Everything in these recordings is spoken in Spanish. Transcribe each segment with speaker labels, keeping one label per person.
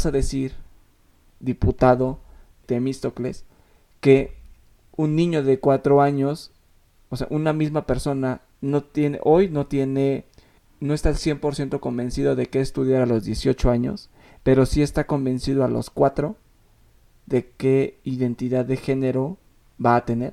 Speaker 1: vas a decir, diputado Temístocles, que un niño de cuatro años, o sea, una misma persona, no tiene, hoy no tiene, no está al 100% convencido de que estudiar a los 18 años, pero sí está convencido a los cuatro de qué identidad de género va a tener?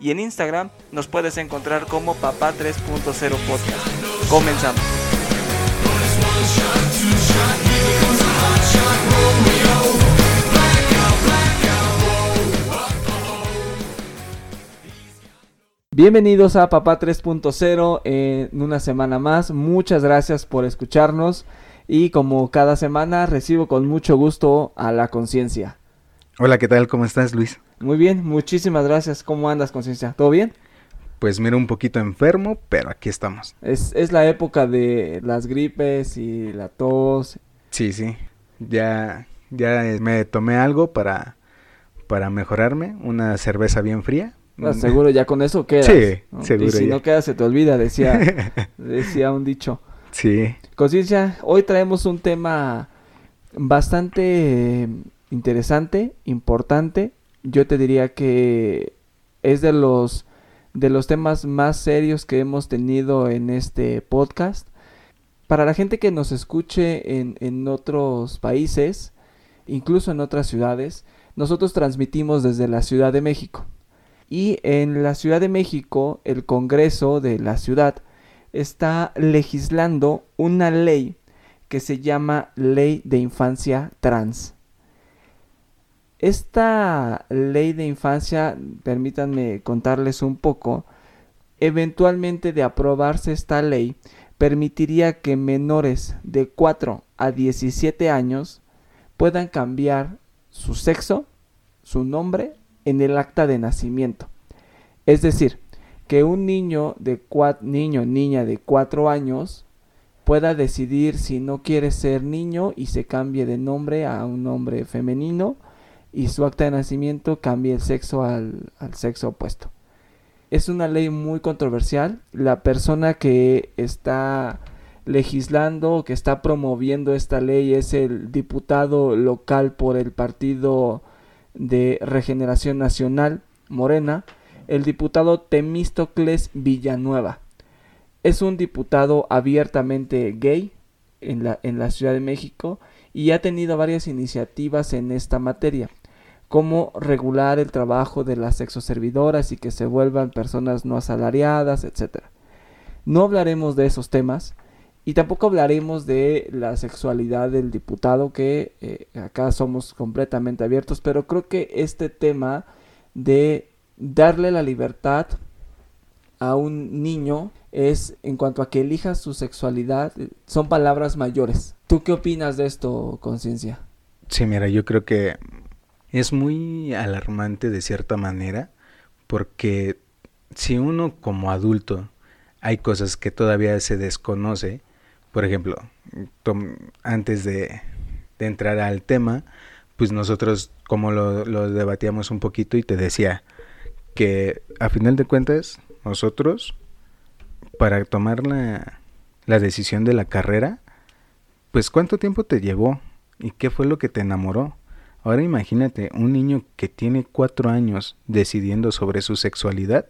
Speaker 1: y en Instagram nos puedes encontrar como Papá 3.0 Podcast. Comenzamos. Bienvenidos a Papá 3.0 en una semana más. Muchas gracias por escucharnos y como cada semana recibo con mucho gusto a la conciencia.
Speaker 2: Hola, ¿qué tal? ¿Cómo estás, Luis?
Speaker 1: Muy bien, muchísimas gracias. ¿Cómo andas, conciencia? ¿Todo bien?
Speaker 2: Pues mira, un poquito enfermo, pero aquí estamos.
Speaker 1: Es, es la época de las gripes y la tos.
Speaker 2: Sí, sí. Ya, ya me tomé algo para, para mejorarme, una cerveza bien fría.
Speaker 1: Ah, seguro ya con eso quedas.
Speaker 2: Sí, seguro.
Speaker 1: Y si no quedas se te olvida, decía, decía un dicho.
Speaker 2: Sí.
Speaker 1: Conciencia, hoy traemos un tema bastante interesante, importante. Yo te diría que es de los de los temas más serios que hemos tenido en este podcast. Para la gente que nos escuche en, en otros países, incluso en otras ciudades, nosotros transmitimos desde la Ciudad de México. Y en la Ciudad de México, el Congreso de la ciudad está legislando una ley que se llama Ley de Infancia Trans. Esta ley de infancia, permítanme contarles un poco, eventualmente de aprobarse esta ley, permitiría que menores de 4 a 17 años puedan cambiar su sexo, su nombre, en el acta de nacimiento. Es decir, que un niño de niño niña de 4 años pueda decidir si no quiere ser niño y se cambie de nombre a un nombre femenino y su acta de nacimiento cambie el sexo al, al sexo opuesto. Es una ley muy controversial. La persona que está legislando, que está promoviendo esta ley es el diputado local por el Partido de Regeneración Nacional, Morena, el diputado Temístocles Villanueva. Es un diputado abiertamente gay en la, en la Ciudad de México y ha tenido varias iniciativas en esta materia cómo regular el trabajo de las sexoservidoras y que se vuelvan personas no asalariadas, etc. No hablaremos de esos temas y tampoco hablaremos de la sexualidad del diputado, que eh, acá somos completamente abiertos, pero creo que este tema de darle la libertad a un niño es en cuanto a que elija su sexualidad, son palabras mayores. ¿Tú qué opinas de esto, conciencia?
Speaker 2: Sí, mira, yo creo que es muy alarmante de cierta manera porque si uno como adulto hay cosas que todavía se desconoce, por ejemplo, antes de, entrar al tema, pues nosotros como lo, debatíamos un poquito y te decía que a final de cuentas nosotros para tomar la, la decisión de la carrera, pues cuánto tiempo te llevó y qué fue lo que te enamoró. Ahora imagínate un niño que tiene cuatro años decidiendo sobre su sexualidad,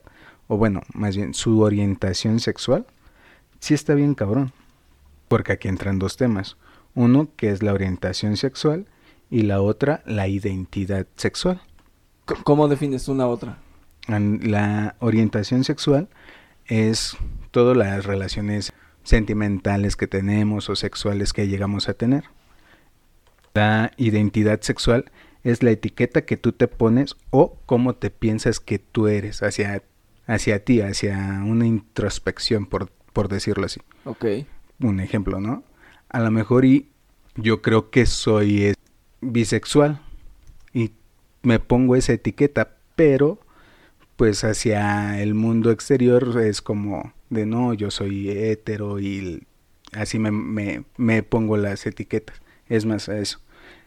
Speaker 2: o bueno, más bien su orientación sexual, sí está bien cabrón. Porque aquí entran dos temas. Uno que es la orientación sexual y la otra la identidad sexual.
Speaker 1: ¿Cómo defines una otra?
Speaker 2: La orientación sexual es todas las relaciones sentimentales que tenemos o sexuales que llegamos a tener. La identidad sexual es la etiqueta que tú te pones o cómo te piensas que tú eres hacia, hacia ti, hacia una introspección, por, por decirlo así.
Speaker 1: Ok.
Speaker 2: Un ejemplo, ¿no? A lo mejor y yo creo que soy eh, bisexual y me pongo esa etiqueta, pero pues hacia el mundo exterior es como de no, yo soy hetero y así me, me, me pongo las etiquetas. Es más a eso.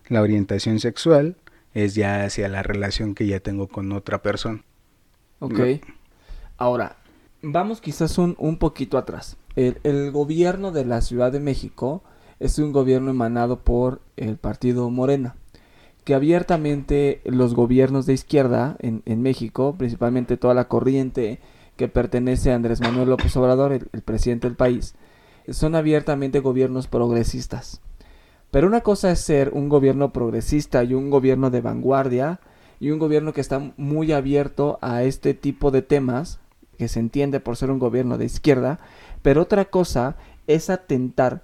Speaker 2: La orientación sexual es ya hacia la relación que ya tengo con otra persona.
Speaker 1: Ok. Ahora, vamos quizás un, un poquito atrás. El, el, gobierno de la Ciudad de México es un gobierno emanado por el partido Morena, que abiertamente los gobiernos de izquierda en, en México, principalmente toda la corriente que pertenece a Andrés Manuel López Obrador, el, el presidente del país, son abiertamente gobiernos progresistas. Pero una cosa es ser un gobierno progresista y un gobierno de vanguardia y un gobierno que está muy abierto a este tipo de temas, que se entiende por ser un gobierno de izquierda, pero otra cosa es atentar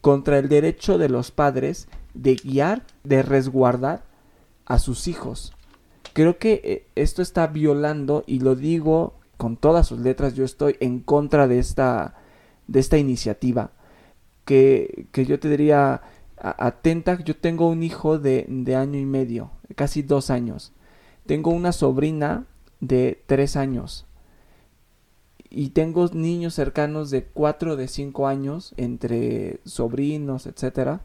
Speaker 1: contra el derecho de los padres de guiar, de resguardar a sus hijos. Creo que eh, esto está violando, y lo digo con todas sus letras, yo estoy en contra de esta, de esta iniciativa, que, que yo te diría, atenta, yo tengo un hijo de, de, año y medio, casi dos años. Tengo una sobrina de tres años. Y tengo niños cercanos de cuatro, de cinco años, entre sobrinos, etcétera.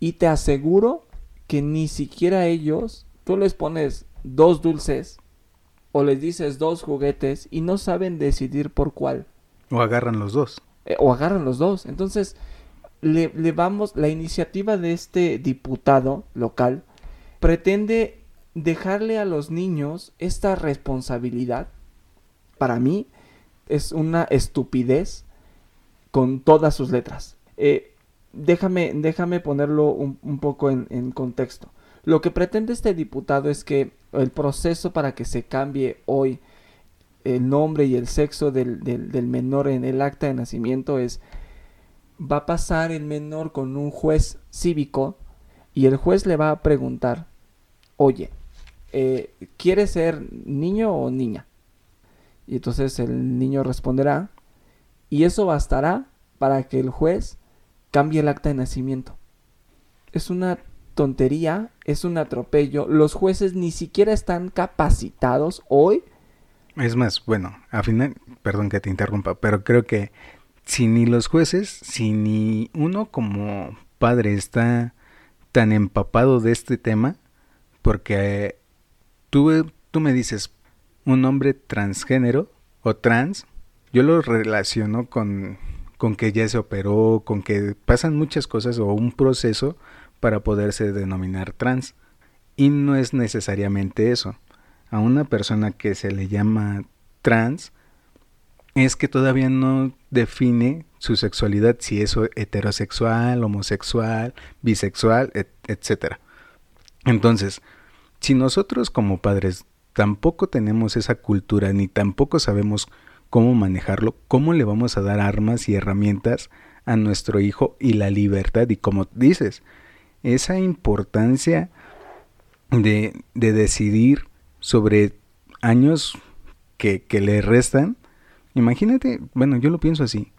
Speaker 1: Y te aseguro que ni siquiera ellos, tú les pones dos dulces o les dices dos juguetes y no saben decidir por cuál.
Speaker 2: O agarran los dos.
Speaker 1: Eh, o agarran los dos. Entonces, le, vamos, la iniciativa de este diputado local pretende dejarle a los niños esta responsabilidad. Para mí es una estupidez con todas sus letras. Eh, déjame, déjame ponerlo un, poco en, contexto. Lo que pretende este diputado es que el proceso para que se cambie hoy el nombre y el sexo del, del menor en el acta de nacimiento es va a pasar el menor con un juez cívico y el juez le va a preguntar, oye, eh, ¿quieres ser niño o niña? Y entonces el niño responderá y eso bastará para que el juez cambie el acta de nacimiento. Es una tontería, es un atropello. Los jueces ni siquiera están capacitados hoy.
Speaker 2: Es más, bueno, al final, perdón que te interrumpa, pero creo que si ni los jueces, si ni uno como padre está tan empapado de este tema, porque tú, tú me dices un hombre transgénero o trans, yo lo relaciono con, con que ya se operó, con que pasan muchas cosas o un proceso para poderse denominar trans. Y no es necesariamente eso. A una persona que se le llama trans, es que todavía no define su sexualidad, si es heterosexual, homosexual, bisexual, etc. Entonces, si nosotros como padres tampoco tenemos esa cultura ni tampoco sabemos cómo manejarlo, cómo le vamos a dar armas y herramientas a nuestro hijo y la libertad y como dices, esa importancia de, de decidir sobre años que, que le restan, Imagínate, bueno, yo lo pienso así.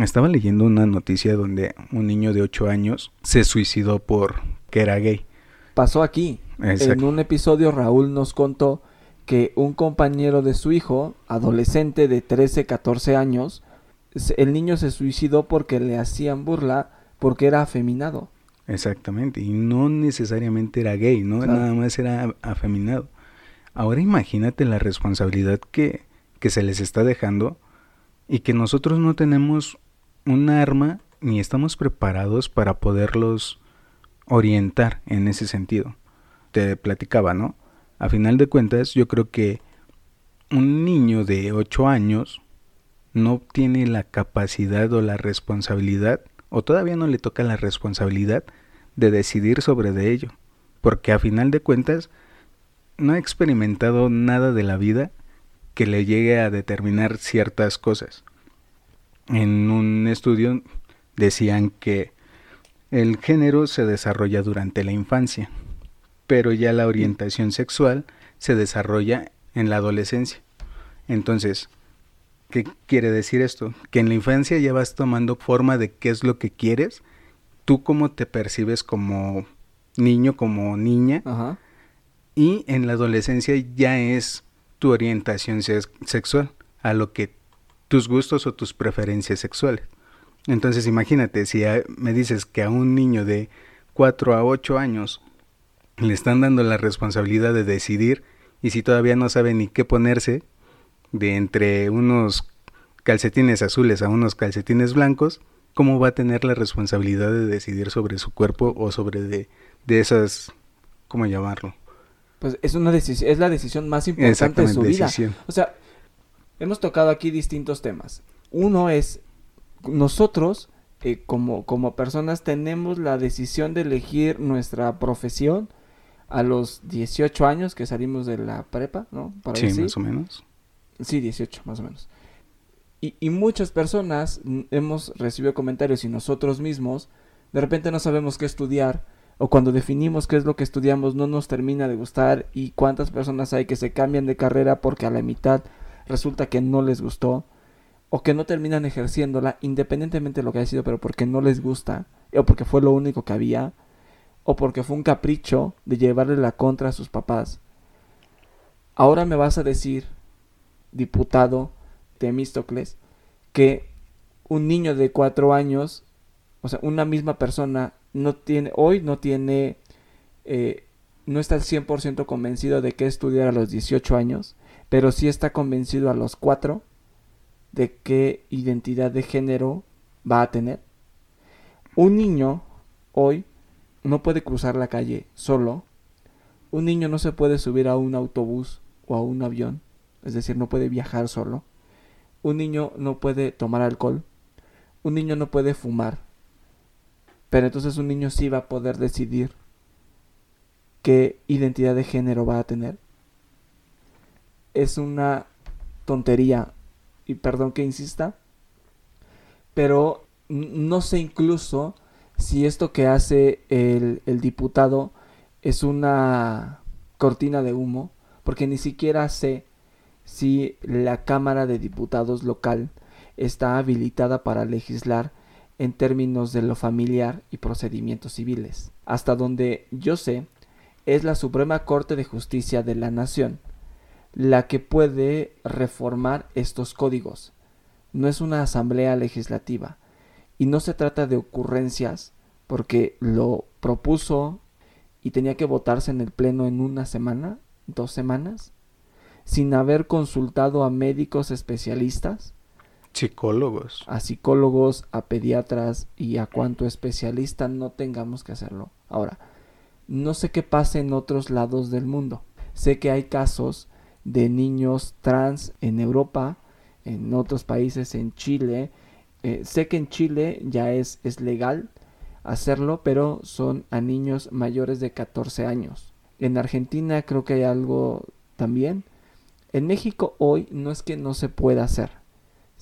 Speaker 2: Estaba leyendo una noticia donde un niño de 8 años se suicidó por que era gay.
Speaker 1: Pasó aquí. Exacto. En un episodio Raúl nos contó que un compañero de su hijo, adolescente de 13, 14 años, el niño se suicidó porque le hacían burla porque era afeminado.
Speaker 2: Exactamente, y no necesariamente era gay, ¿no? Claro. Nada más era afeminado. Ahora imagínate la responsabilidad que, que se les está dejando y que nosotros no tenemos un arma ni estamos preparados para poderlos orientar en ese sentido. Te platicaba, ¿no? A final de cuentas, yo creo que un niño de 8 años no tiene la capacidad o la responsabilidad, o todavía no le toca la responsabilidad de decidir sobre de ello, porque a final de cuentas no ha experimentado nada de la vida que le llegue a determinar ciertas cosas. en un estudio decían que el género se desarrolla durante la infancia, pero ya la orientación sexual se desarrolla en la adolescencia. Entonces, ¿qué quiere decir esto? Que en la infancia ya vas tomando forma de qué es lo que quieres, tú cómo te percibes como niño, como niña, y en la adolescencia ya es tu orientación sexual, a lo que tus gustos o tus preferencias sexuales. Entonces imagínate, si me dices que a un niño de 4 a 8 años le están dando la responsabilidad de decidir y si todavía no sabe ni qué ponerse, de entre unos calcetines azules a unos calcetines blancos, ¿cómo va a tener la responsabilidad de decidir sobre su cuerpo o sobre de, de esas, ¿cómo llamarlo?
Speaker 1: Pues es una decisión, es la decisión más importante de su vida. O sea, hemos tocado aquí distintos temas. Uno es nosotros eh, como, como personas tenemos la decisión de elegir nuestra profesión a los 18 años que salimos de la prepa, ¿no?
Speaker 2: sí, más o menos.
Speaker 1: Sí, 18, más o menos. Y, y, muchas personas hemos recibido comentarios y nosotros mismos de repente no sabemos qué estudiar o cuando definimos qué es lo que estudiamos no nos termina de gustar y cuántas personas hay que se cambian de carrera porque a la mitad resulta que no les gustó o que no terminan ejerciéndola independientemente de lo que haya sido, pero porque no les gusta, o porque fue lo único que había, o porque fue un capricho de llevarle la contra a sus papás. Ahora me vas a decir, diputado Temístocles, que un niño de cuatro años, o sea, una misma persona, no tiene, hoy no tiene, eh, no está al 100% convencido de que estudiar a los 18 años, pero sí está convencido a los cuatro de qué identidad de género va a tener. Un niño hoy no puede cruzar la calle solo. Un niño no se puede subir a un autobús o a un avión, es decir, no puede viajar solo. Un niño no puede tomar alcohol. Un niño no puede fumar. Pero entonces un niño sí va a poder decidir qué identidad de género va a tener. Es una tontería y perdón que insista, pero no sé incluso si esto que hace el, el diputado es una cortina de humo, porque ni siquiera sé si la Cámara de Diputados local está habilitada para legislar en términos de lo familiar y procedimientos civiles. Hasta donde yo sé, es la Suprema Corte de Justicia de la Nación la que puede reformar estos códigos. No es una asamblea legislativa y no se trata de ocurrencias porque lo propuso y tenía que votarse en el Pleno en una semana, dos semanas, sin haber consultado a médicos especialistas.
Speaker 2: Psicólogos.
Speaker 1: A psicólogos, a pediatras y a cuanto especialista no tengamos que hacerlo. Ahora, no sé qué pasa en otros lados del mundo. Sé que hay casos de niños trans en Europa, en otros países, en Chile. Eh, sé que en Chile ya es, es legal hacerlo, pero son a niños mayores de 14 años. En Argentina creo que hay algo también. En México hoy no es que no se pueda hacer.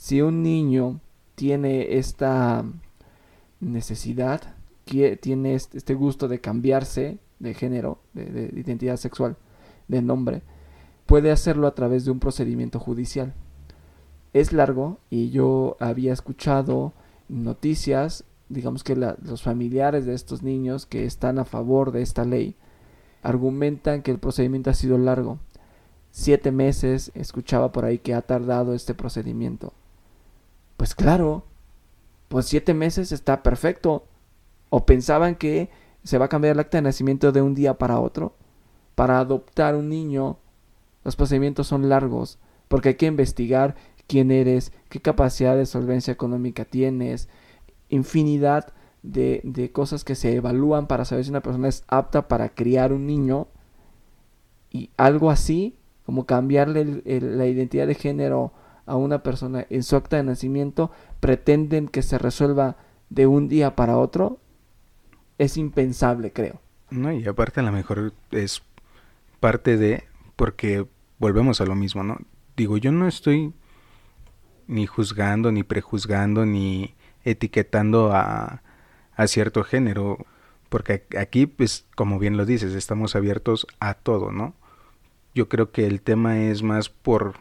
Speaker 1: Si un niño tiene esta necesidad, tiene este, gusto de cambiarse de género, de identidad sexual, de nombre, puede hacerlo a través de un procedimiento judicial. Es largo y yo había escuchado noticias, digamos que los familiares de estos niños que están a favor de esta ley argumentan que el procedimiento ha sido largo. Siete meses, escuchaba por ahí que ha tardado este procedimiento. Pues claro, pues siete meses está perfecto. O pensaban que se va a cambiar el acta de nacimiento de un día para otro. Para adoptar un niño los procedimientos son largos porque hay que investigar quién eres, qué capacidad de solvencia económica tienes, infinidad de, de cosas que se evalúan para saber si una persona es apta para criar un niño y algo así como cambiarle la identidad de género a una persona en su acta de nacimiento pretenden que se resuelva de un día para otro es impensable creo
Speaker 2: no y aparte a lo mejor es parte de porque volvemos a lo mismo, ¿no? Digo, yo no estoy ni juzgando, ni prejuzgando, ni etiquetando a, a cierto género, porque aquí, pues, como bien lo dices, estamos abiertos a todo, ¿no? Yo creo que el tema es más por,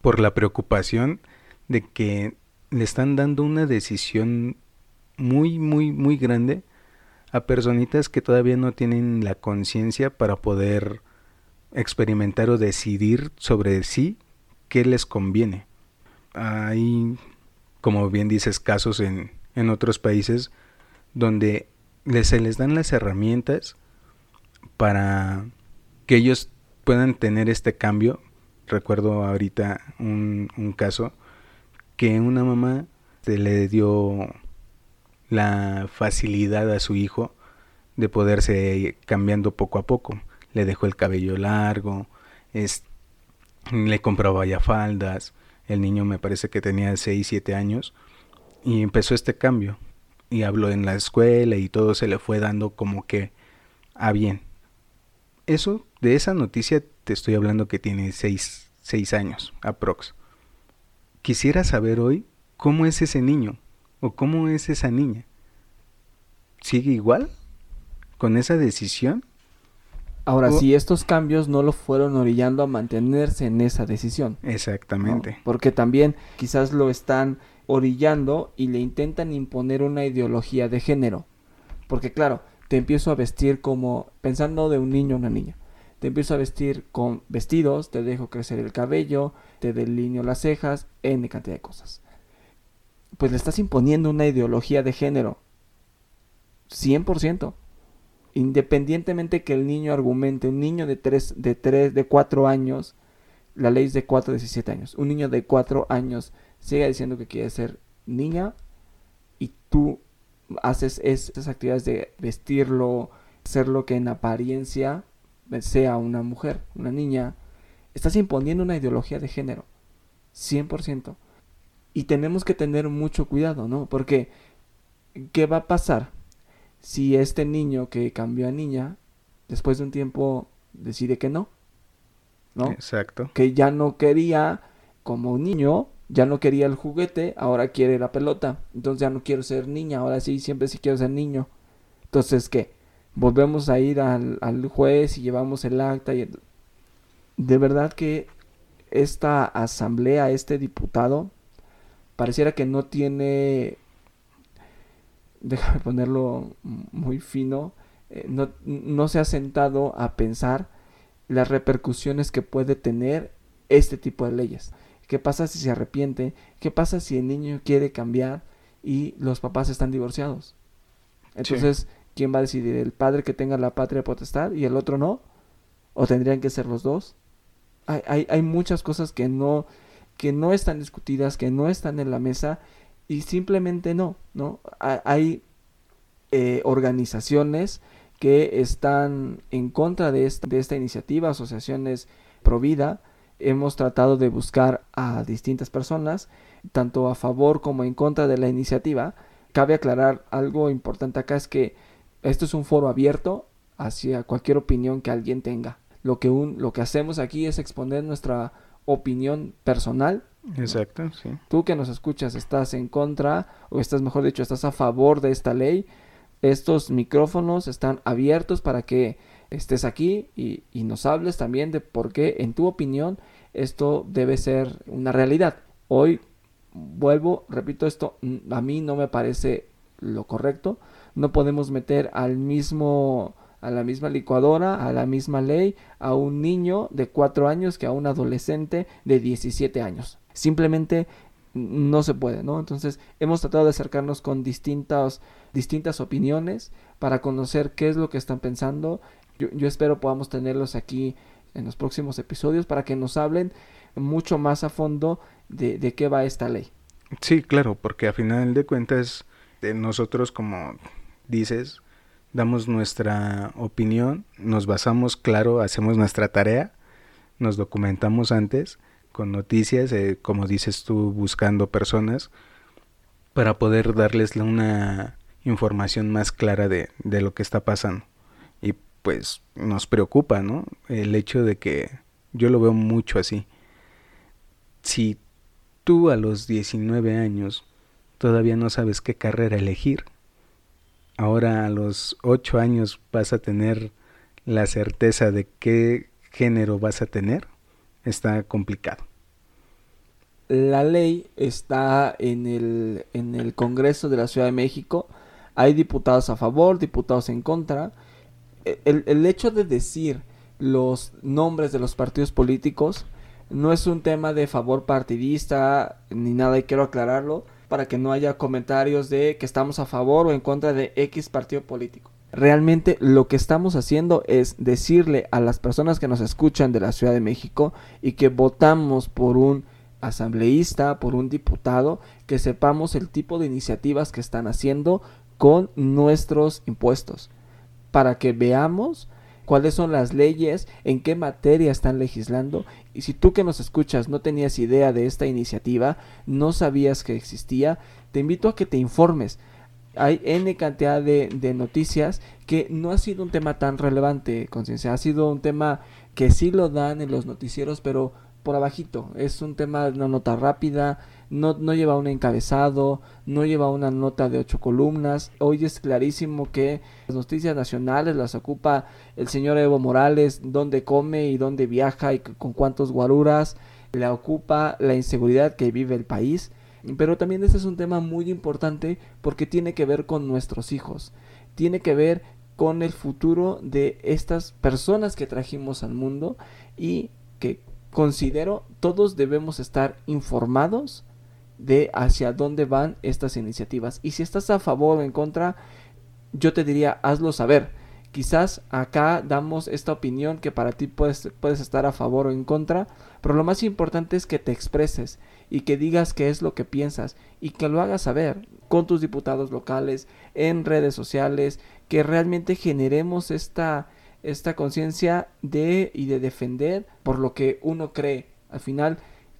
Speaker 2: por la preocupación de que le están dando una decisión muy, muy, muy grande a personitas que todavía no tienen la conciencia para poder experimentar o decidir sobre sí qué les conviene. Hay, como bien dices, casos en, en otros países donde se les dan las herramientas para que ellos puedan tener este cambio. Recuerdo ahorita un, un caso que una mamá se le dio la facilidad a su hijo de poderse cambiando poco a poco. Le dejó el cabello largo, es, le compraba ya faldas, el niño me parece que tenía 6, 7 años y empezó este cambio y habló en la escuela y todo se le fue dando como que a bien. Eso, de esa noticia te estoy hablando que tiene 6, 6 años, aprox. Quisiera saber hoy cómo es ese niño o cómo es esa niña. ¿Sigue igual? ¿Con esa decisión?
Speaker 1: Ahora, si estos cambios no lo fueron orillando a mantenerse en esa decisión.
Speaker 2: Exactamente.
Speaker 1: Porque también quizás lo están orillando y le intentan imponer una ideología de género. Porque claro, te empiezo a vestir como pensando de un niño o una niña. Te empiezo a vestir con vestidos, te dejo crecer el cabello, te delineo las cejas, N cantidad de cosas. Pues le estás imponiendo una ideología de género. 100% independientemente que el niño argumente, un niño de 3, de 3, de 4 años, la ley es de 4 a 17 años, un niño de 4 años sigue diciendo que quiere ser niña y tú haces esas actividades de vestirlo, hacerlo que en apariencia sea una mujer, una niña, estás imponiendo una ideología de género, 100%. Y tenemos que tener mucho cuidado, ¿no? Porque, ¿qué va a pasar? si este niño que cambió a niña, después de un tiempo decide que no, ¿no?
Speaker 2: Exacto.
Speaker 1: Que ya no quería, como un niño, ya no quería el juguete, ahora quiere la pelota. Entonces ya no quiero ser niña, ahora sí, siempre sí quiero ser niño. Entonces, ¿qué? Volvemos a ir al, juez y llevamos el acta y... De verdad que esta asamblea, este diputado, pareciera que no tiene déjame ponerlo muy fino, eh, no, no se ha sentado a pensar las repercusiones que puede tener este tipo de leyes. ¿Qué pasa si se arrepiente? ¿Qué pasa si el niño quiere cambiar y los papás están divorciados? Entonces, ¿quién va a decidir? ¿El padre que tenga la patria potestad y el otro no? ¿O tendrían que ser los dos? Hay, hay, hay muchas cosas que no, que no están discutidas, que no están en la mesa y simplemente no, ¿no? Hay eh, organizaciones que están en contra de esta, de esta iniciativa, asociaciones pro vida. Hemos tratado de buscar a distintas personas, tanto a favor como en contra de la iniciativa. Cabe aclarar algo importante acá, es que esto es un foro abierto hacia cualquier opinión que alguien tenga. Lo que, un, lo que hacemos aquí es exponer nuestra opinión personal
Speaker 2: Exacto, sí.
Speaker 1: Tú que nos escuchas, estás en contra, o estás, mejor dicho, estás a favor de esta ley. Estos micrófonos están abiertos para que estés aquí y, y nos hables también de por qué, en tu opinión, esto debe ser una realidad. Hoy vuelvo, repito esto, a mí no me parece lo correcto. No podemos meter al mismo a la misma licuadora, a la misma ley, a un niño de 4 años que a un adolescente de 17 años simplemente no se puede, ¿no? Entonces hemos tratado de acercarnos con distintas, distintas opiniones para conocer qué es lo que están pensando. Yo, espero podamos tenerlos aquí en los próximos episodios para que nos hablen mucho más a fondo de, de qué va esta ley.
Speaker 2: Sí, claro, porque a final de cuentas nosotros, como dices, damos nuestra opinión, nos basamos, claro, hacemos nuestra tarea, nos documentamos antes con noticias, eh, como dices tú, buscando personas para poder darles una información más clara de, de lo que está pasando. Pues nos preocupa, ¿no? El hecho de que yo lo veo mucho así. Si tú a los 19 años todavía no sabes qué carrera elegir. Ahora a los 8 años vas a tener la certeza de qué género vas a tener. Está complicado.
Speaker 1: La ley está en el, en el Congreso de la Ciudad de México. Hay diputados a favor, diputados en contra. El hecho de decir los nombres de los partidos políticos no es un tema de favor partidista ni nada y quiero aclararlo para que no haya comentarios de que estamos a favor o en contra de X partido político. Realmente lo que estamos haciendo es decirle a las personas que nos escuchan de la Ciudad de México y que votamos por un asambleísta, por un diputado, que sepamos el tipo de iniciativas que están haciendo con nuestros impuestos, para que veamos cuáles son las leyes, en qué materia están legislando. Y si tú que nos escuchas no tenías idea de esta iniciativa, no sabías que existía, te invito a que te informes. Hay N cantidad de, de noticias que no ha sido un tema tan relevante, conciencia. Ha sido un tema que sí lo dan en los noticieros, pero por abajito. Es un tema de una nota rápida, no, no lleva un encabezado, no lleva una nota de ocho columnas. Hoy es clarísimo que las noticias nacionales las ocupa el señor Evo Morales, dónde come y dónde viaja y con cuántos guaruras. Le ocupa la inseguridad que vive el país. Pero también este es un tema muy importante porque tiene que ver con nuestros hijos. Tiene que ver con el futuro de estas personas que trajimos al mundo y que considero todos debemos estar informados de hacia dónde van estas iniciativas. Y si estás a favor o en contra, yo te diría, hazlo saber. Quizás acá damos esta opinión que para ti puedes, puedes estar a favor o en contra, pero lo más importante es que te expreses y que digas qué es lo que piensas y que lo hagas saber con tus diputados locales, en redes sociales, que realmente generemos esta, esta conciencia de y de defender por lo que uno cree. Al final,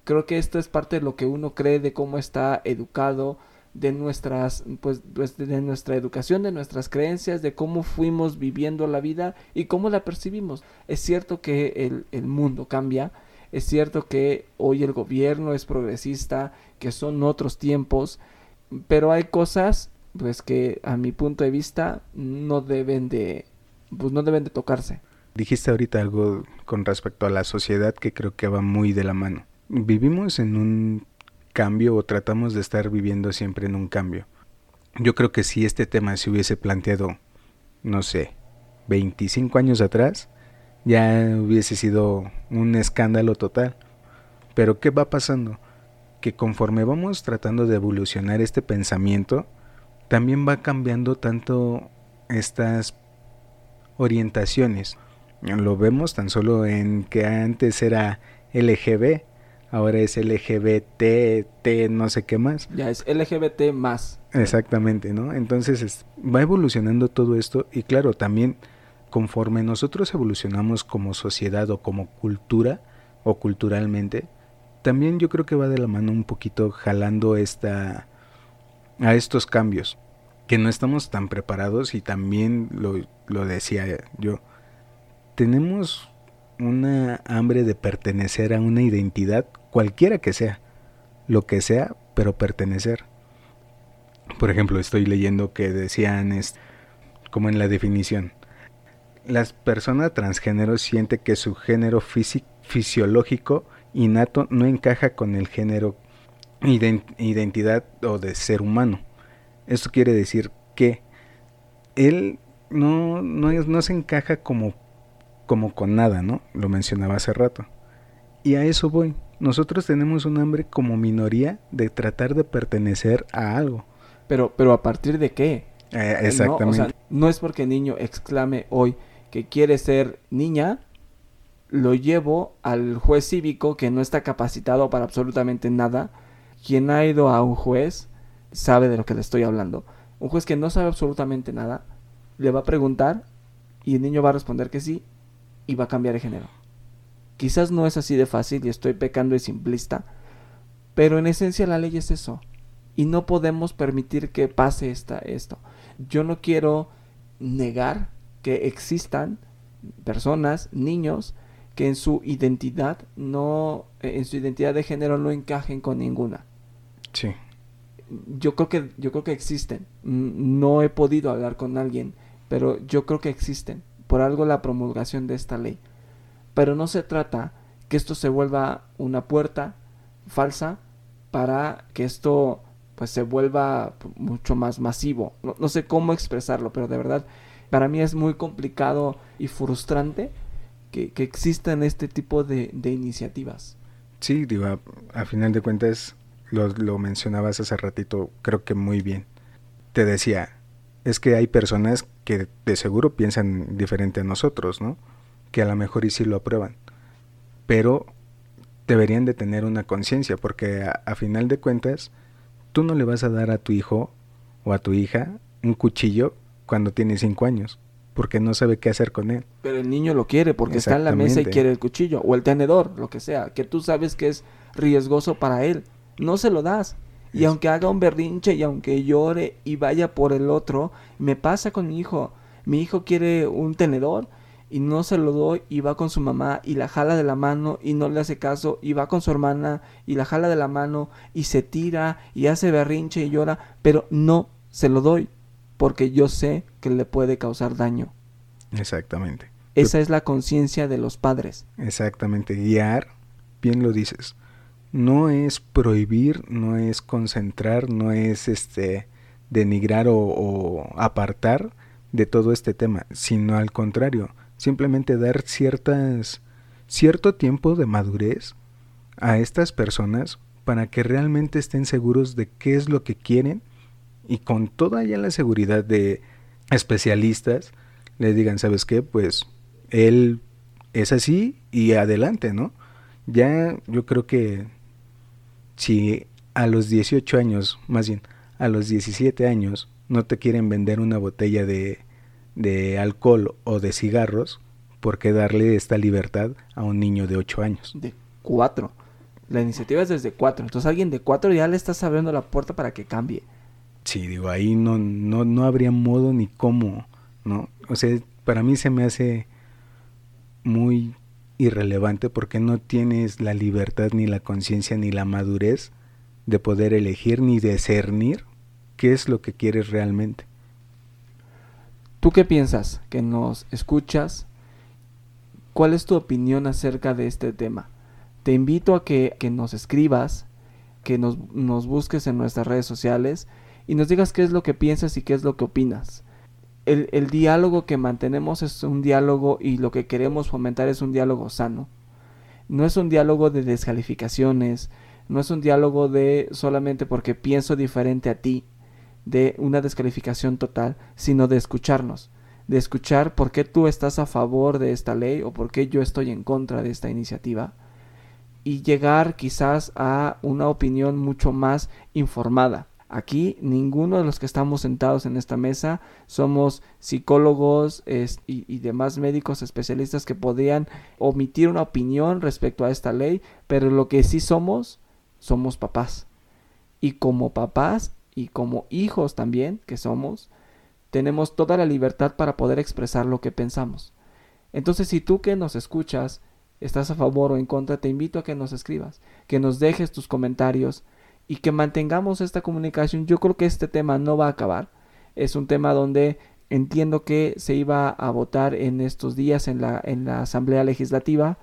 Speaker 1: creo que esto es parte de lo que uno cree de cómo está educado, de nuestras pues, pues, de nuestra educación, de nuestras creencias, de cómo fuimos viviendo la vida y cómo la percibimos. Es cierto que el, el mundo cambia, es cierto que hoy el gobierno es progresista, que son otros tiempos, pero hay cosas pues que a mi punto de vista no deben de pues no deben de tocarse.
Speaker 2: Dijiste ahorita algo con respecto a la sociedad que creo que va muy de la mano vivimos en un cambio o tratamos de estar viviendo siempre en un cambio. Yo creo que si este tema se hubiese planteado, no sé, 25 años atrás, ya hubiese sido un escándalo total. Pero ¿qué va pasando? Que conforme vamos tratando de evolucionar este pensamiento, también va cambiando tanto estas orientaciones. Lo vemos tan solo en que antes era LGB ahora es LGBT, T, no sé qué más.
Speaker 1: Ya es LGBT más.
Speaker 2: Exactamente, ¿no? Entonces va evolucionando todo esto y claro, también conforme nosotros evolucionamos como sociedad o como cultura o culturalmente, también yo creo que va de la mano un poquito jalando esta a estos cambios que no estamos tan preparados y también lo, lo decía yo tenemos una hambre de pertenecer a una identidad cualquiera que sea, lo que sea, pero pertenecer. Por ejemplo, estoy leyendo que decían, es, como en la definición, las personas transgénero siente que su género fisiológico innato no encaja con el género identidad o de ser humano. Esto quiere decir que él no, no, no se encaja como, como con nada, ¿no? Lo mencionaba hace rato. Y a eso voy nosotros tenemos un hambre como minoría de tratar de pertenecer a algo.
Speaker 1: Pero, pero a partir de qué?
Speaker 2: Eh, exactamente.
Speaker 1: No, es porque el niño exclame hoy que quiere ser niña, lo llevo al juez cívico que no está capacitado para absolutamente nada. Quien ha ido a un juez sabe de lo que le estoy hablando. Un juez que no sabe absolutamente nada, le va a preguntar y el niño va a responder que sí y va a cambiar de género. Quizás no es así de fácil y estoy pecando de simplista, pero en esencia la ley es eso. Y no podemos permitir que pase esta, esto. Yo no quiero negar que existan personas, niños, que en su identidad no, en su identidad de género no encajen con ninguna.
Speaker 2: Sí.
Speaker 1: Yo creo que, yo creo que existen. No he podido hablar con alguien, pero yo creo que existen. Por algo la promulgación de esta ley. Pero no se trata que esto se vuelva una puerta falsa para que esto pues se vuelva mucho más masivo. No, sé cómo expresarlo, pero de verdad para mí es muy complicado y frustrante que, existan este tipo de, iniciativas.
Speaker 2: Sí, digo, a, final de cuentas lo, lo mencionabas hace ratito, creo que muy bien. Te decía, es que hay personas que de seguro piensan diferente a nosotros, ¿no? Que a lo mejor y sí lo aprueban. Pero deberían de tener una conciencia, porque a, final de cuentas, tú no le vas a dar a tu hijo o a tu hija un cuchillo cuando tiene cinco años, porque no sabe qué hacer con él.
Speaker 1: Pero el niño lo quiere, porque está en la mesa y quiere el cuchillo, o el tenedor, lo que sea, que tú sabes que es riesgoso para él. No se lo das. Y aunque haga un berrinche y aunque llore y vaya por el otro, me pasa con mi hijo. Mi hijo quiere un tenedor y no se lo doy y va con su mamá y la jala de la mano y no le hace caso y va con su hermana y la jala de la mano y se tira y hace berrinche y llora, pero no se lo doy porque yo sé que le puede causar daño.
Speaker 2: Exactamente.
Speaker 1: Esa es la conciencia de los padres.
Speaker 2: Exactamente, guiar, bien lo dices. No es prohibir, no es concentrar, no es este denigrar o, o apartar de todo este tema, sino al contrario, simplemente dar ciertas cierto tiempo de madurez a estas personas para que realmente estén seguros de qué es lo que quieren y con toda ya la seguridad de especialistas les digan, ¿sabes qué? Pues él es así y adelante, ¿no? Ya yo creo que si a los 18 años, más bien a los 17 años, no te quieren vender una botella de de alcohol o de cigarros, ¿por qué darle esta libertad a un niño de 8 años?
Speaker 1: De 4. La iniciativa es desde 4. Entonces alguien de 4 ya le estás abriendo la puerta para que cambie.
Speaker 2: Sí, digo, ahí no, no, no habría modo ni cómo, ¿no? O sea, para mí se me hace muy irrelevante porque no tienes la libertad ni la conciencia ni la madurez de poder elegir ni discernir qué es lo que quieres realmente.
Speaker 1: ¿Tú qué piensas? Que nos escuchas. ¿Cuál es tu opinión acerca de este tema? Te invito a que, nos escribas, que nos, busques en nuestras redes sociales y nos digas qué es lo que piensas y qué es lo que opinas. El, el, diálogo que mantenemos es un diálogo y lo que queremos fomentar es un diálogo sano. No es un diálogo de descalificaciones, no es un diálogo de solamente porque pienso diferente a ti, de una descalificación total, sino de escucharnos, de escuchar por qué tú estás a favor de esta ley o por qué yo estoy en contra de esta iniciativa y llegar quizás a una opinión mucho más informada. Aquí ninguno de los que estamos sentados en esta mesa somos psicólogos y, y, demás médicos especialistas que podrían omitir una opinión respecto a esta ley, pero lo que sí somos, somos papás. Y como papás y como hijos también que somos, tenemos toda la libertad para poder expresar lo que pensamos. Entonces, si tú que nos escuchas estás a favor o en contra, te invito a que nos escribas, que nos dejes tus comentarios y que mantengamos esta comunicación. Yo creo que este tema no va a acabar. Es un tema donde entiendo que se iba a votar en estos días en la, en la Asamblea Legislativa.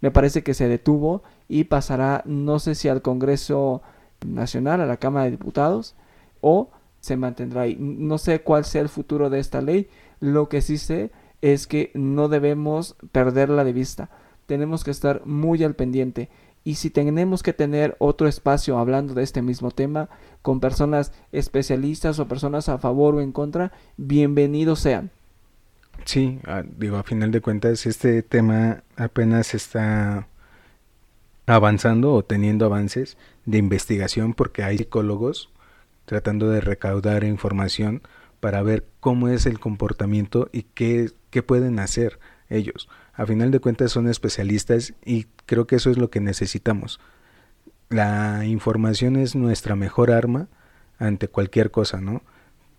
Speaker 1: Me parece que se detuvo y pasará, no sé si al Congreso Nacional, a la Cámara de Diputados, o se mantendrá ahí. No sé cuál sea el futuro de esta ley. Lo que sí sé es que no debemos perderla de vista. Tenemos que estar muy al pendiente. Y si tenemos que tener otro espacio hablando de este mismo tema con personas especialistas o personas a favor o en contra, bienvenidos sean.
Speaker 2: Sí, digo, a final de cuentas, este tema apenas está avanzando o teniendo avances de investigación porque hay psicólogos tratando de recaudar información para ver cómo es el comportamiento y qué, qué pueden hacer ellos. A final de cuentas son especialistas y creo que eso es lo que necesitamos. La información es nuestra mejor arma ante cualquier cosa, ¿no?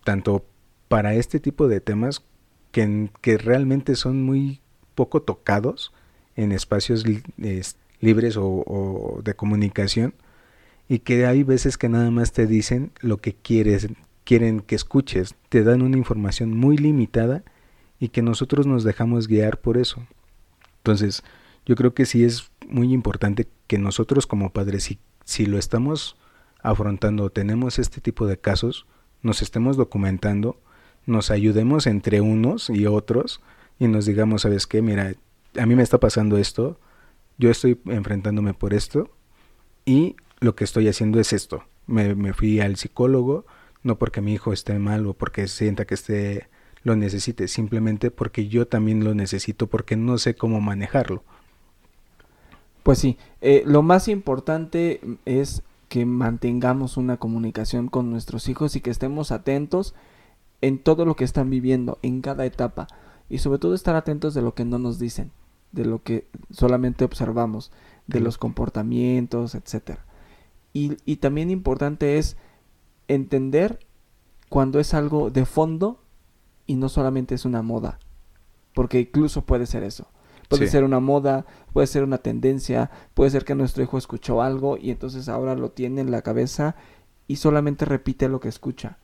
Speaker 2: Tanto para este tipo de temas que, que realmente son muy poco tocados en espacios libres o, de comunicación y que hay veces que nada más te dicen lo que quieres, quieren que escuches, te dan una información muy limitada y que nosotros nos dejamos guiar por eso. Entonces, yo creo que sí es muy importante que nosotros como padres, si, si lo estamos afrontando, tenemos este tipo de casos, nos estemos documentando, nos ayudemos entre unos y otros y nos digamos, ¿sabes qué? Mira, a mí me está pasando esto, yo estoy enfrentándome por esto y lo que estoy haciendo es esto. Me, me fui al psicólogo, no porque mi hijo esté mal o porque sienta que esté lo necesite, simplemente porque yo también lo necesito porque no sé cómo manejarlo.
Speaker 1: Pues sí, eh, lo más importante es que mantengamos una comunicación con nuestros hijos y que estemos atentos en todo lo que están viviendo, en cada etapa. Y sobre todo estar atentos de lo que no nos dicen, de lo que solamente observamos, de los comportamientos, etc. Y, y también importante es entender cuando es algo de fondo y no solamente es una moda. Porque incluso puede ser eso. Puede ser una moda, puede ser una tendencia, puede ser que nuestro hijo escuchó algo y entonces ahora lo tiene en la cabeza y solamente repite lo que escucha.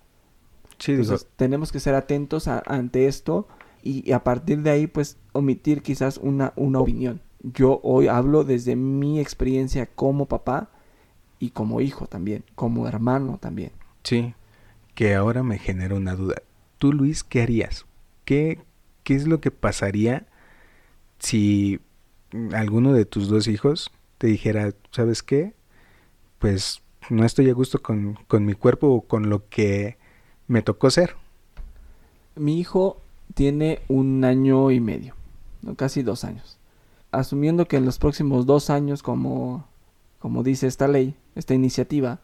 Speaker 1: entonces tenemos que ser atentos ante esto y, a partir de ahí pues omitir quizás una, una opinión. Yo hoy hablo desde mi experiencia como papá y como hijo también, como hermano también.
Speaker 2: Sí, que ahora me genera una duda. Tú Luis, ¿qué harías? ¿Qué, qué es lo que pasaría? si alguno de tus dos hijos te dijera, ¿sabes qué? Pues no estoy a gusto con, mi cuerpo o con lo que me tocó ser.
Speaker 1: Mi hijo tiene un año y medio, casi dos años. Asumiendo que en los próximos dos años, como, como dice esta ley, esta iniciativa,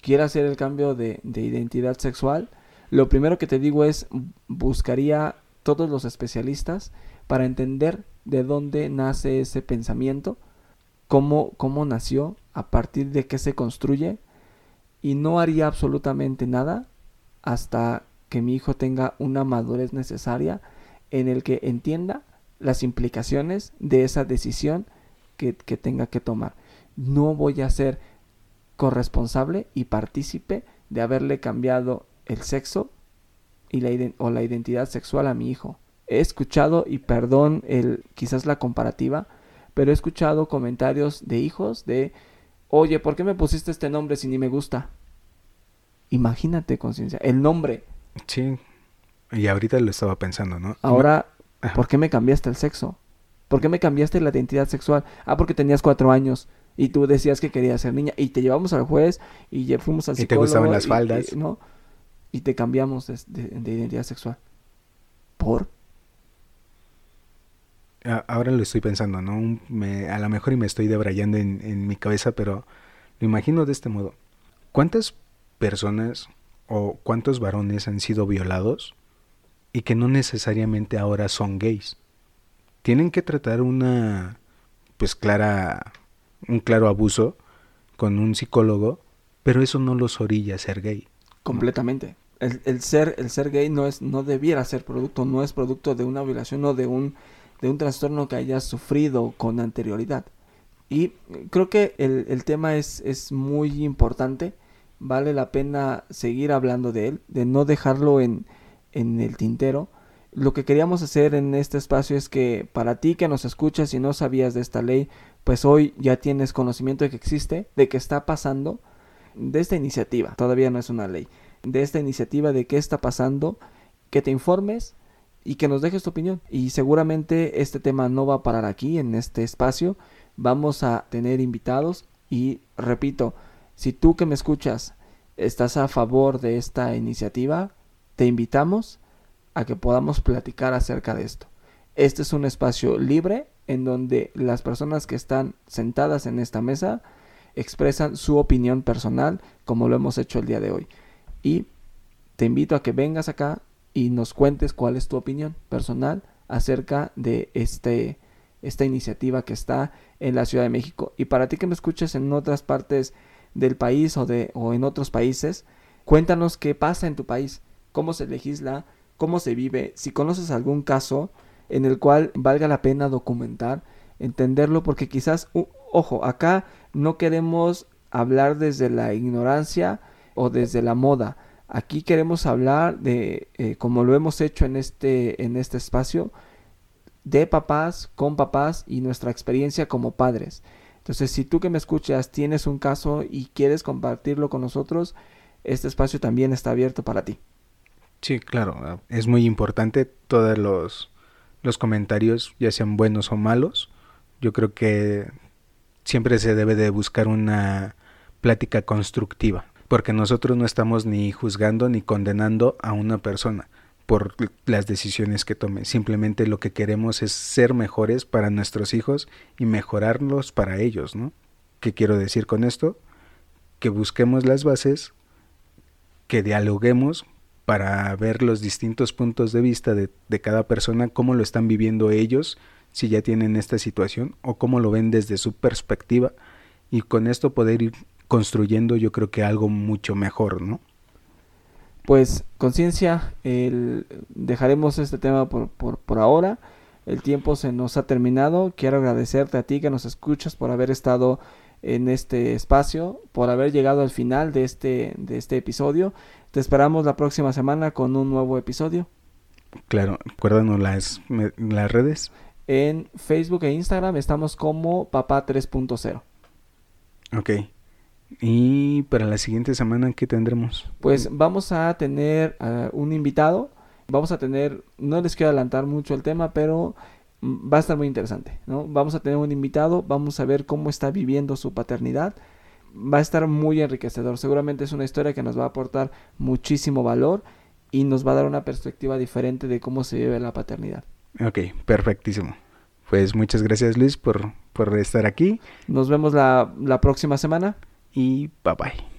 Speaker 1: quiera hacer el cambio de, de identidad sexual, lo primero que te digo es buscaría todos los especialistas para entender de dónde nace ese pensamiento, cómo, cómo nació, a partir de qué se construye, y no haría absolutamente nada hasta que mi hijo tenga una madurez necesaria en el que entienda las implicaciones de esa decisión que, tenga que tomar. No voy a ser corresponsable y partícipe de haberle cambiado el sexo y la, o la identidad sexual a mi hijo he escuchado, y perdón el, quizás la comparativa, pero he escuchado comentarios de hijos de, oye, ¿por qué me pusiste este nombre si ni me gusta? Imagínate, conciencia, el nombre.
Speaker 2: Sí, y ahorita lo estaba pensando, ¿no?
Speaker 1: Ahora, ¿por qué me cambiaste el sexo? ¿Por qué me cambiaste la identidad sexual? Ah, porque tenías cuatro años y tú decías que querías ser niña y te llevamos al juez y ya fuimos al
Speaker 2: psicólogo. Y te gustaban las faldas.
Speaker 1: Y, ¿no? y te cambiamos de, de identidad sexual. ¿Por?
Speaker 2: ahora lo estoy pensando, ¿no? a lo mejor y me estoy debrayando en, en mi cabeza, pero lo imagino de este modo. ¿Cuántas personas o cuántos varones han sido violados y que no necesariamente ahora son gays? Tienen que tratar una, pues clara, un claro abuso con un psicólogo, pero eso no los orilla a ser gay.
Speaker 1: Completamente. El, el, ser, el ser gay no es, no debiera ser producto, no es producto de una violación o de un de un trastorno que hayas sufrido con anterioridad. Y creo que el, tema es, es, muy importante, vale la pena seguir hablando de él, de no dejarlo en, en el tintero. Lo que queríamos hacer en este espacio es que para ti que nos escuchas y no sabías de esta ley, pues hoy ya tienes conocimiento de que existe, de que está pasando, de esta iniciativa, todavía no es una ley, de esta iniciativa de qué está pasando, que te informes, y que nos dejes tu opinión. Y seguramente este tema no va a parar aquí, en este espacio. Vamos a tener invitados y repito, si tú que me escuchas estás a favor de esta iniciativa, te invitamos a que podamos platicar acerca de esto. Este es un espacio libre en donde las personas que están sentadas en esta mesa expresan su opinión personal como lo hemos hecho el día de hoy. Y te invito a que vengas acá y nos cuentes cuál es tu opinión personal acerca de este, esta iniciativa que está en la Ciudad de México. Y para ti que me escuches en otras partes del país o, de, o en otros países, cuéntanos qué pasa en tu país, cómo se legisla, cómo se vive, si conoces algún caso en el cual valga la pena documentar, entenderlo porque quizás, ojo, acá no queremos hablar desde la ignorancia o desde la moda. Aquí queremos hablar de, eh, como lo hemos hecho en este, en este espacio, de papás, con papás y nuestra experiencia como padres. Entonces, si tú que me escuchas tienes un caso y quieres compartirlo con nosotros, este espacio también está abierto para ti.
Speaker 2: Sí, claro, es muy importante todos los, los comentarios, ya sean buenos o malos. Yo creo que siempre se debe de buscar una plática constructiva, porque nosotros no estamos ni juzgando ni condenando a una persona por las decisiones que tome. Simplemente lo que queremos es ser mejores para nuestros hijos y mejorarlos para ellos, ¿no? ¿Qué quiero decir con esto? Que busquemos las bases, que dialoguemos para ver los distintos puntos de vista de, de cada persona, cómo lo están viviendo ellos, si ya tienen esta situación, o cómo lo ven desde su perspectiva, y con esto poder ir construyendo yo creo que algo mucho mejor, ¿no?
Speaker 1: Pues conciencia, dejaremos este tema por, por, por ahora. El tiempo se nos ha terminado. Quiero agradecerte a ti que nos escuchas por haber estado en este espacio, por haber llegado al final de este, de este episodio. Te esperamos la próxima semana con un nuevo episodio.
Speaker 2: Claro, acuérdanos las, las redes.
Speaker 1: En Facebook e Instagram estamos como Papá 3.0.
Speaker 2: Ok. Y para la siguiente semana, ¿qué tendremos?
Speaker 1: Pues vamos a tener uh, un invitado. Vamos a tener, no les quiero adelantar mucho el tema, pero va a estar muy interesante. ¿no? Vamos a tener un invitado, vamos a ver cómo está viviendo su paternidad. Va a estar muy enriquecedor. Seguramente es una historia que nos va a aportar muchísimo valor y nos va a dar una perspectiva diferente de cómo se vive la paternidad.
Speaker 2: Ok, perfectísimo. Pues muchas gracias Luis por, por estar aquí.
Speaker 1: Nos vemos la, la próxima semana
Speaker 2: y bye bye.